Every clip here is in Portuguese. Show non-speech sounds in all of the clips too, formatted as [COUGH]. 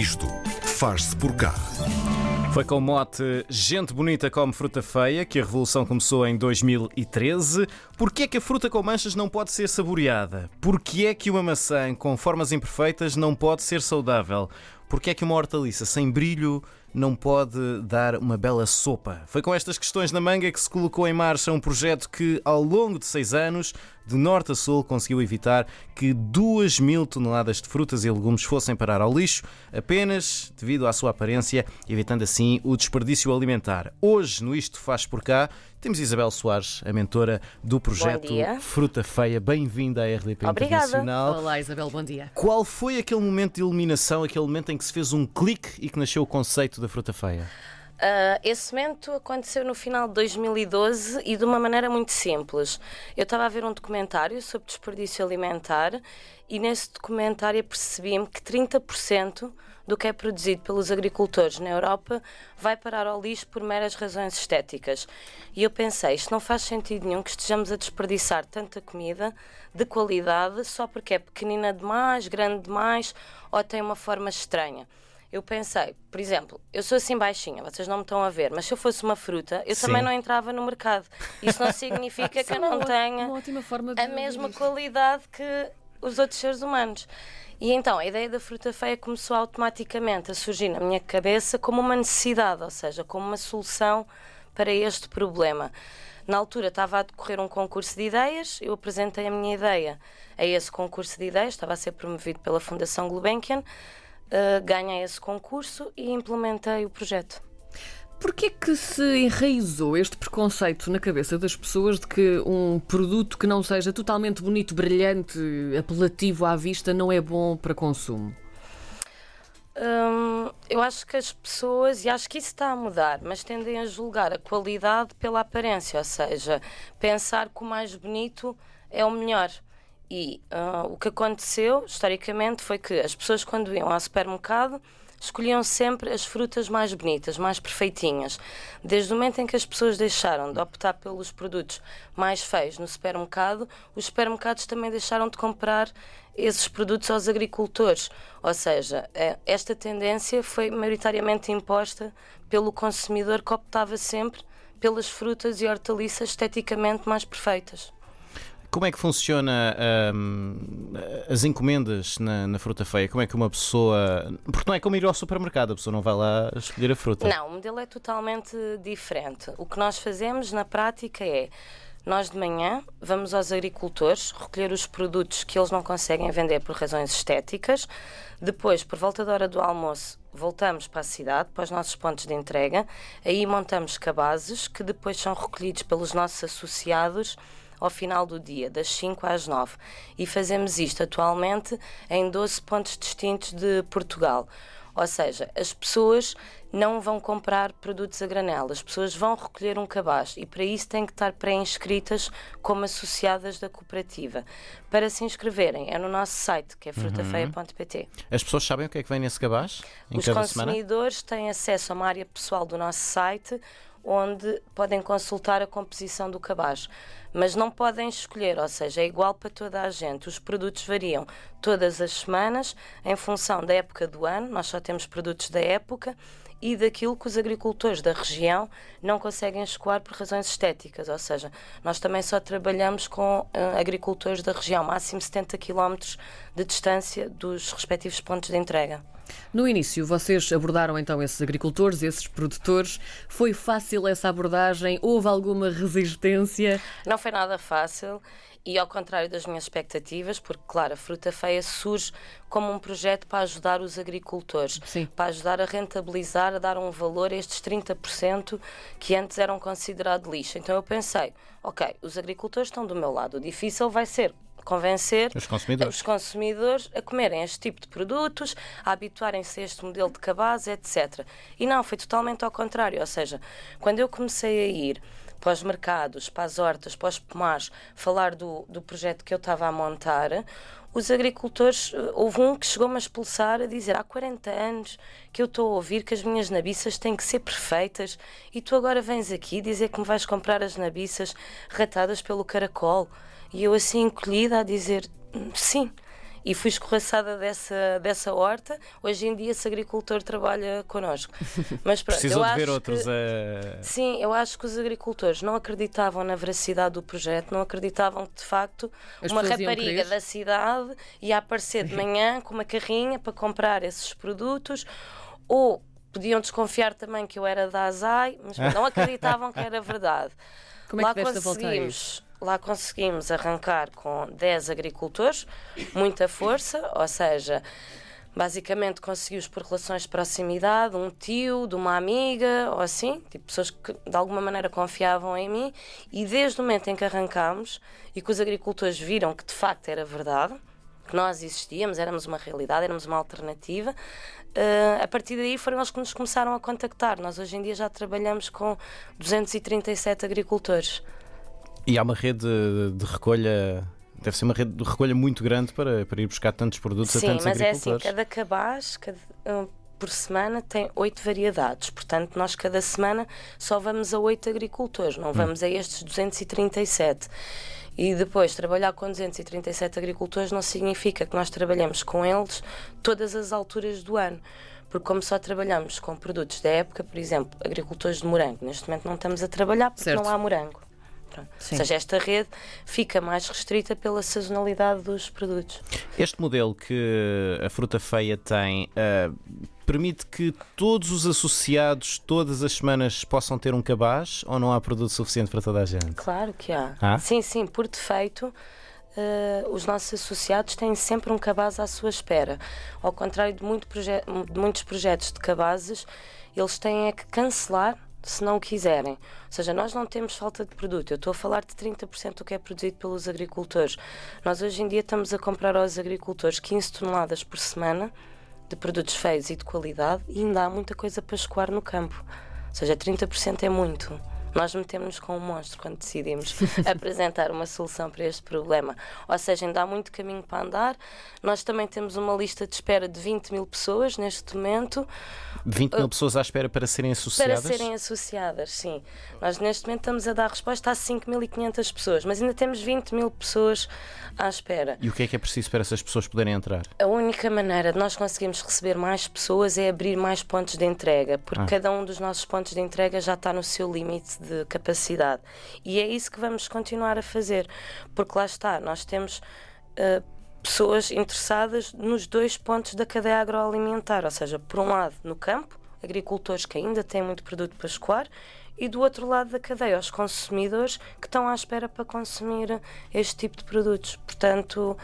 Isto faz-se por cá. Foi com o mote Gente Bonita come fruta feia que a revolução começou em 2013. Porquê é que a fruta com manchas não pode ser saboreada? Porquê é que uma maçã com formas imperfeitas não pode ser saudável? Porquê é que uma hortaliça sem brilho não pode dar uma bela sopa? Foi com estas questões na manga que se colocou em marcha um projeto que, ao longo de seis anos, de norte a sul, conseguiu evitar que 2 mil toneladas de frutas e legumes fossem parar ao lixo, apenas devido à sua aparência, evitando assim o desperdício alimentar. Hoje, no Isto Faz Por Cá, temos Isabel Soares, a mentora do projeto Fruta Feia. Bem-vinda à RDP Obrigada. Internacional. Olá, Isabel, bom dia. Qual foi aquele momento de iluminação, aquele momento em que se fez um clique e que nasceu o conceito da fruta feia? Uh, esse momento aconteceu no final de 2012 e de uma maneira muito simples. Eu estava a ver um documentário sobre desperdício alimentar e nesse documentário percebi-me que 30% do que é produzido pelos agricultores na Europa vai parar ao lixo por meras razões estéticas. E eu pensei, isto não faz sentido nenhum que estejamos a desperdiçar tanta comida de qualidade só porque é pequenina demais, grande demais ou tem uma forma estranha eu pensei, por exemplo, eu sou assim baixinha, vocês não me estão a ver, mas se eu fosse uma fruta, eu Sim. também não entrava no mercado. Isso não [LAUGHS] significa que eu não tenha a mesma qualidade que os outros seres humanos. E então a ideia da fruta feia começou automaticamente a surgir na minha cabeça como uma necessidade, ou seja, como uma solução para este problema. Na altura estava a decorrer um concurso de ideias, eu apresentei a minha ideia a esse concurso de ideias, estava a ser promovido pela Fundação Gulbenkian uh, ganhei esse concurso e implementei o projeto. Porquê que se enraizou este preconceito na cabeça das pessoas de que um produto que não seja totalmente bonito, brilhante, apelativo à vista não é bom para consumo? Hum, eu acho que as pessoas, e acho que isso está a mudar, mas tendem a julgar a qualidade pela aparência, ou seja, pensar que o mais bonito é o melhor. E uh, o que aconteceu, historicamente, foi que as pessoas, quando iam ao supermercado, escolhiam sempre as frutas mais bonitas, mais perfeitinhas. Desde o momento em que as pessoas deixaram de optar pelos produtos mais feios no supermercado, os supermercados também deixaram de comprar esses produtos aos agricultores. Ou seja, é, esta tendência foi maioritariamente imposta pelo consumidor que optava sempre pelas frutas e hortaliças esteticamente mais perfeitas. Como é que funciona um, as encomendas na, na, fruta feia? Como é que uma pessoa. Porque não é como ir ao supermercado, a pessoa não vai lá escolher a fruta. Não, o modelo é totalmente diferente. O que nós fazemos na prática é. Nós de manhã vamos aos agricultores recolher os produtos que eles não conseguem vender por razões estéticas. Depois, por volta da hora do almoço, voltamos para a cidade, para os nossos pontos de entrega. Aí montamos cabazes que depois são recolhidos pelos nossos associados ao final do dia, das 5 às 9. E fazemos isto atualmente em 12 pontos distintos de Portugal. Ou seja, as pessoas não vão comprar produtos a granel, as pessoas vão recolher um cabaz e para isso têm que estar pré-inscritas como associadas da cooperativa. Para se inscreverem é no nosso site, que é frutafeia.pt. As pessoas sabem o que é que vem nesse cabaz? Os consumidores semana? têm acesso a uma área pessoal do nosso site onde podem consultar a composição do cabaz. Mas não podem escolher, ou seja, é igual para toda a gente. Os produtos variam todas as semanas em função da época do ano, nós só temos produtos da época e daquilo que os agricultores da região não conseguem escoar por razões estéticas, ou seja, nós também só trabalhamos com uh, agricultores da região, máximo 70 km de distância dos respectivos pontos de entrega. No início, vocês abordaram então esses agricultores, esses produtores. Foi fácil essa abordagem? Houve alguma resistência? Não foi nada fácil e ao contrário das minhas expectativas, porque, claro, a Fruta Feia surge como um projeto para ajudar os agricultores, Sim. para ajudar a rentabilizar, a dar um valor a estes 30% que antes eram considerados lixo. Então eu pensei, ok, os agricultores estão do meu lado, o difícil vai ser convencer os consumidores. os consumidores a comerem este tipo de produtos, a habituarem-se a este modelo de cabaz, etc. E não, foi totalmente ao contrário. Ou seja, quando eu comecei a ir para os mercados, para as hortas, para os pomares, falar do, do projeto que eu estava a montar, os agricultores, eh, houve um que chegou-me a expulsar a dizer há 40 anos que eu estou a ouvir que as minhas nabiças têm que ser perfeitas e tu agora vens aqui dizer que me vais comprar as nabiças ratadas pelo caracol. E eu assim encolhida a dizer sim. E fui escorraçada dessa, dessa horta. Hoje em dia esse agricultor trabalha connosco. [LAUGHS] Mas pronto, Precisou eu de ver outros que- a. Sim, eu acho que os agricultores não acreditavam na veracidade do projeto, não acreditavam que de facto As uma rapariga da cidade ia aparecer de [LAUGHS] manhã com uma carrinha para comprar esses produtos ou podiam desconfiar também que eu era da Azai, mas não acreditavam que era verdade. [LAUGHS] Como é lá que isso? conseguimos, lá conseguimos arrancar com 10 agricultores, muita força, ou seja, basicamente conseguimos por relações de proximidade, um tio, de uma amiga, ou assim, tipo pessoas que de alguma maneira confiavam em mim, e desde o momento em que arrancámos e que os agricultores viram que de facto era verdade, que nós existíamos, éramos uma realidade, éramos uma alternativa. eh, a partir daí foram eles que nos começaram a contactar. Nós hoje em dia já trabalhamos com 237 agricultores. E há uma rede de, recolha. Deve ser uma rede de recolha muito grande para, para ir buscar tantos produtos a Sim, tantos mas é assim, cada cabaz cada, por semana tem oito variedades. Portanto, nós cada semana só vamos a oito agricultores, Hum. não vamos a estes 237. E depois, trabalhar com 237 agricultores não significa que nós trabalhemos com eles todas as alturas do ano. Porque como só trabalhamos com produtos da época, por exemplo, agricultores de morango, neste momento não estamos a trabalhar porque Certo. não há morango. Pronto. Ou seja, esta rede fica mais restrita pela sazonalidade dos produtos. Este modelo que a fruta feia tem ah, permite que todos os associados todas as semanas possam ter um cabaz ou não há produto suficiente para toda a gente? Claro que há. Há? Sim, sim, por defeito. eh, os nossos associados têm sempre um cabaz à sua espera. Ao contrário de, muito proje- de muitos projetos de cabazes, eles têm é que cancelar se não quiserem. Ou seja, nós não temos falta de produto. Eu estou a falar de 30% do que é produzido pelos agricultores. Nós hoje em dia estamos a comprar aos agricultores 15 toneladas por semana de produtos feios e de qualidade e ainda há muita coisa para escoar no campo. Ou seja, 30% é muito. Nós metemos-nos com um monstro quando decidimos [LAUGHS] apresentar uma solução para este problema. Ou seja, ainda há muito caminho para andar. Nós também temos uma lista de espera de 20 mil pessoas neste momento 20 mil pessoas à espera para serem Uh, para associadas? serem associadas, sim. Nós neste momento estamos a dar resposta a 5.500 pessoas, mas ainda temos 20 mil pessoas à espera. E o que é que é preciso para essas pessoas poderem entrar? A única maneira de nós conseguirmos receber mais pessoas é abrir mais pontos de entrega, porque Ah. cada um dos nossos pontos de entrega já está no seu limite de capacidade. E é isso que vamos continuar a fazer, porque lá está, nós temos. ah, pessoas interessadas nos dois pontos da cadeia agroalimentar, ou seja, por um lado no campo, agricultores que ainda têm muito produto para escoar, e do outro lado da cadeia, os consumidores que estão à espera para consumir este tipo de produtos. Portanto,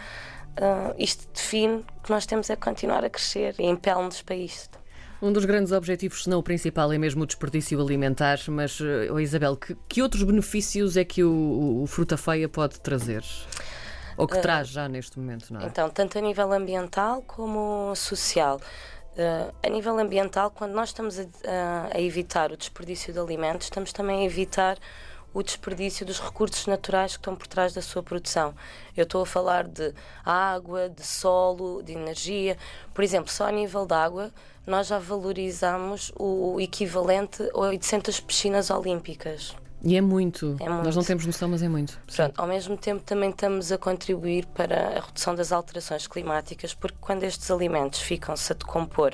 ah, isto define que nós temos é continuar a crescer e impele-nos para isto. Um dos grandes objetivos, se não o principal, é mesmo o desperdício alimentar. Mas, eh, oh, Isabel, que, que outros benefícios é que o, o Fruta Feia pode trazer? Ou que traz já neste momento, não é? Então, tanto a nível ambiental como social. Uh, a nível ambiental, quando nós estamos a, a- a evitar o desperdício de alimentos, estamos também a evitar o desperdício dos recursos naturais que estão por trás da sua produção. Eu estou a falar de água, de solo, de energia. Por exemplo, só a nível da água, nós já valorizamos o equivalente a 800 piscinas olímpicas. E é muito. É muito. Nós não temos noção, mas é muito. Pronto, ao mesmo tempo também estamos a contribuir para a redução das alterações climáticas, porque quando estes alimentos ficam-se a decompor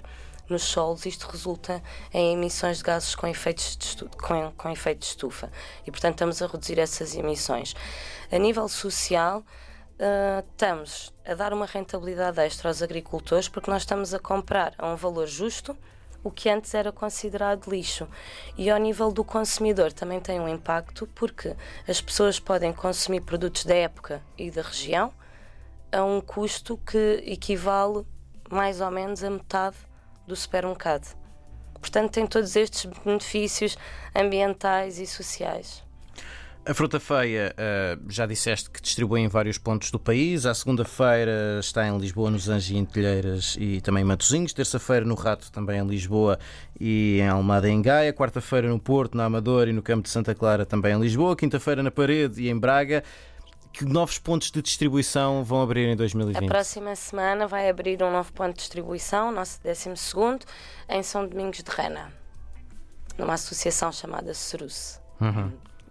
nos solos, isto resulta em emissões de gases com efeitos de, estu- com, com efeito de estufa. E, portanto, estamos a reduzir essas emissões. A nível social, ah, estamos a dar uma rentabilidade extra aos agricultores, porque nós estamos a comprar a um valor justo o que antes era considerado lixo. E ao nível do consumidor também tem um impacto, porque as pessoas podem consumir produtos da época e da região a um custo que equivale mais ou menos a metade do supermercado. Portanto, tem todos estes benefícios ambientais e sociais. A fruta feia, ah, já disseste que distribui em vários pontos do país. À segunda-feira está em Lisboa, nos Anjos e em Telheiras e também em Matosinhos. Terça-feira no Rato, também em Lisboa e em Almada em Gaia. Quarta-feira no Porto, na Amadora e no Campo de Santa Clara, também em Lisboa. Quinta-feira na Parede e em Braga. Que novos pontos de distribuição vão abrir em A 2020? próxima semana vai abrir um novo ponto de distribuição, nosso 12, em São Domingos de Rena, numa associação chamada Cerus.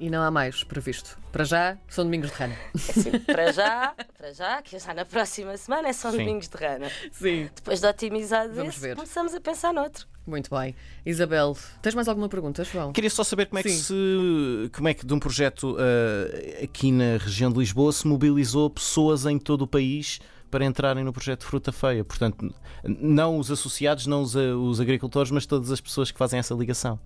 E não há mais previsto. Para já, são domingos de rana. Assim, para já, [LAUGHS] para já, que já na próxima semana é só Sim. domingos de rana. Sim. Depois de otimizado Vamos esse, ver. começamos a pensar noutro. Muito bem. Isabel, tens mais alguma pergunta, João? Queria só saber como é que Sim. se. como é que de um projeto ah, aqui na região de Lisboa se mobilizou pessoas em todo o país para entrarem no projeto Fruta Feia. Portanto, não os associados, não os, ah, os agricultores, mas todas as pessoas que fazem essa ligação.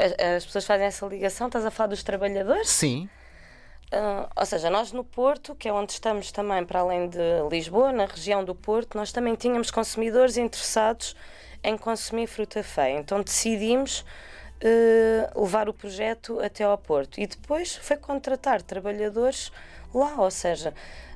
As, as pessoas fazem essa ligação, estás a falar dos trabalhadores? Sim. Ah, ou seja, nós no Porto, que é onde estamos também para além de Lisboa, na região do Porto, nós também tínhamos consumidores interessados em consumir fruta feia. Então decidimos eh, levar o projeto até ao Porto e depois foi contratar trabalhadores lá, ou seja,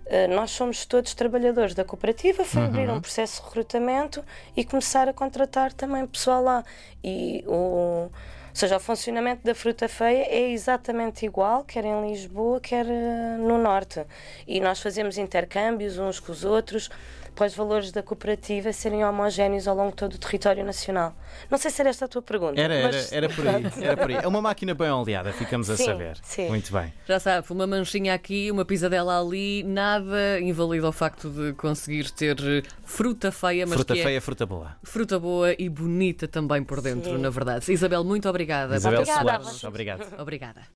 eh, nós somos todos trabalhadores da cooperativa, foi abrir um processo de recrutamento e começar a contratar também pessoal lá. E o, seja, o funcionamento da fruta feia é exatamente igual, quer em Lisboa, quer eh, no Norte. E nós fazemos intercâmbios uns com os outros para os valores da cooperativa serem homogéneos ao longo de todo o território nacional. Não sei se era esta a tua pergunta. Era, era, mas- era por aí. [LAUGHS] Era por aí. É uma máquina bem oleada, ficamos a Sim, saber. sim. Muito bem. Já sabe, uma manchinha aqui, uma pisadela ali, nada invalida o facto de conseguir ter eh, fruta feia, mas fruta que feia, é fruta boa. fruta boa e bonita também por dentro, Sim. na verdade. Isabel, muito obrigada. Isabel Obrigada Soares, obrigado. Obrigada.